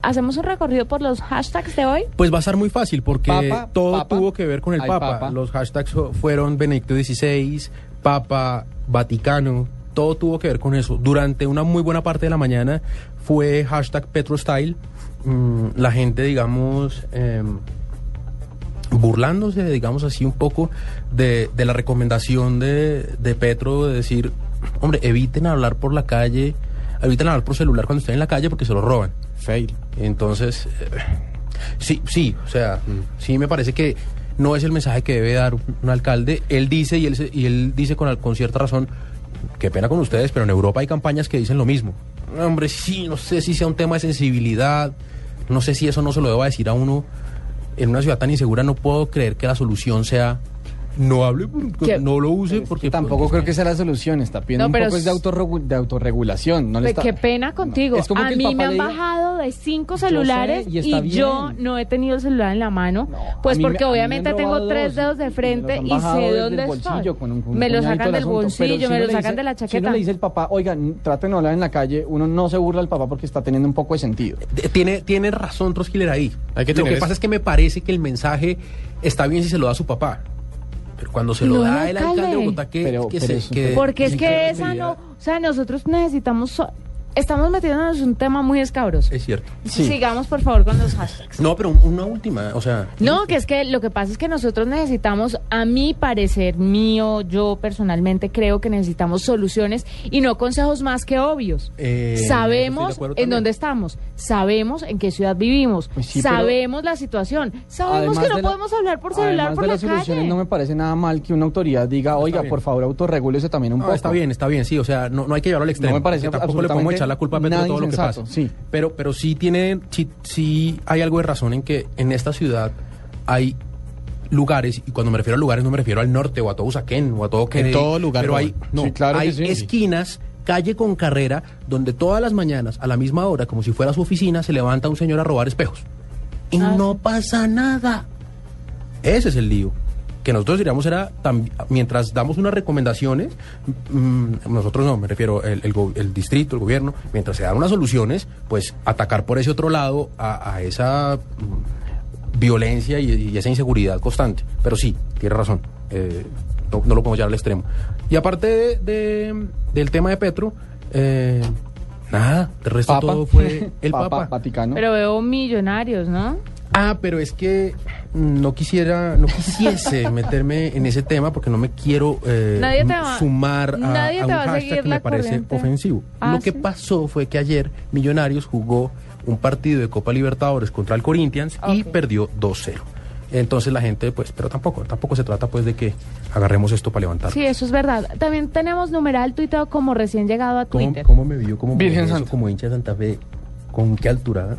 ¿Hacemos un recorrido por los hashtags de hoy? Pues va a ser muy fácil porque Papa, todo Papa. tuvo que ver con el. Papa. Los hashtags fueron Benedicto XVI, Papa, Vaticano, todo tuvo que ver con eso. Durante una muy buena parte de la mañana fue hashtag PetroStyle. Mm, la gente, digamos, em, burlándose, digamos así, un poco de, de la recomendación de, de Petro de decir, hombre, eviten hablar por la calle, eviten hablar por celular cuando estén en la calle porque se lo roban. Fail. Entonces, eh, sí, sí, o sea, sí me parece que no es el mensaje que debe dar un, alcalde. Él dice y él, se- y él dice con, con cierta razón, qué pena con ustedes, pero en Europa hay campañas que dicen lo mismo. Hombre, sí, no sé si sea un tema de sensibilidad, no sé si eso no se lo deba decir a uno. En una ciudad tan insegura no puedo creer que la solución sea no hable, porque ¿Qué? no lo use, Porque tampoco creo que sea la solución. Está pidiendo No, un poco es de, s- autorregu- de autorregulación. No le Pues está- Qué pena contigo. Es como a que el mí me han diga- bajado de cinco Yo sé, celulares y yo no he tenido el celular en la mano. No, pues porque me obviamente tengo tres dos, dedos de frente y sé dónde el estoy. bolsillo con un- con un me lo sacan el del asunto. Bolsillo, si me lo sacan dice- de la Si uno chaqueta. le dice al papá, oigan, traten de hablar en la calle, uno no se burla del papá porque está teniendo un poco de sentido. De- Tiene, tiene razón Troskiller ahí. Hay que Lo que pasa es- es que me parece que el mensaje está bien si se lo da a su papá. Pero cuando se lo da el alcalde de. Bogotá, que, Pero- que pero se- Porque es que esa no, o sea, nosotros necesitamos, so- estamos metiéndonos en un tema muy escabroso. Es cierto. Sí. Sigamos por favor con los hashtags. No, pero un- una última, o sea... No, que es que lo que pasa es que nosotros necesitamos, a mi parecer mío, yo personalmente creo que necesitamos soluciones y no consejos más que obvios. Eh, sabemos en dónde estamos, sabemos en qué ciudad vivimos, Pues sí, sabemos la situación, sabemos Además que no la- podemos hablar por celular además por de la las soluciones, calle. no me parece nada mal que una autoridad diga, oiga, por favor, autorregúlese también un No, poco. está bien, está bien, sí, o sea, no, no hay que llevarlo al extremo. me parece porque tampoco le podemos absolutamente echar la culpa a Petro de todo lo que pasa. sí. Pero, pero sí tiene, sí, sí hay algo de razón en que en esta ciudad hay lugares, y cuando me refiero a lugares no me refiero al norte o a todo Usaquén o a todo Kennedy, todo lugar pero hay, no, Sí, claro hay sí. esquinas, calle con carrera, donde todas las mañanas, a la misma hora, como si fuera su oficina, se levanta un señor a robar espejos. Y Ah, no pasa nada. Ese es el lío. Que nosotros diríamos era, tam- mientras damos unas recomendaciones, mm, nosotros no, me refiero el, el go- el distrito, el gobierno, mientras se dan unas soluciones, pues atacar por ese otro lado a, a esa mm, violencia y, y esa inseguridad constante. Pero sí, tiene razón, eh, no, no lo podemos llevar al extremo. Y aparte de- de- del tema de Petro, eh, nada, el resto Papa. todo fue el Papa, Papa. Vaticano. Pero veo millonarios, ¿no? Ah, pero es que no quisiera, no quisiese meterme en ese tema porque no me quiero eh, Nadie te va- sumar a, nadie a te un va hashtag seguir que me parece corriente. ofensivo. Ah, Lo que ¿sí? pasó fue que ayer Millonarios jugó un partido de Copa Libertadores contra el Corinthians y perdió 2-0. Entonces la gente, pues, pero tampoco, tampoco se trata pues de que agarremos esto para levantar. Sí, eso es verdad. También tenemos numeral tuiteado como recién llegado a ¿Cómo, Twitter. cómo me vio como Virgen eso, Santa. como hincha de Santa Fe? ¿Con qué altura?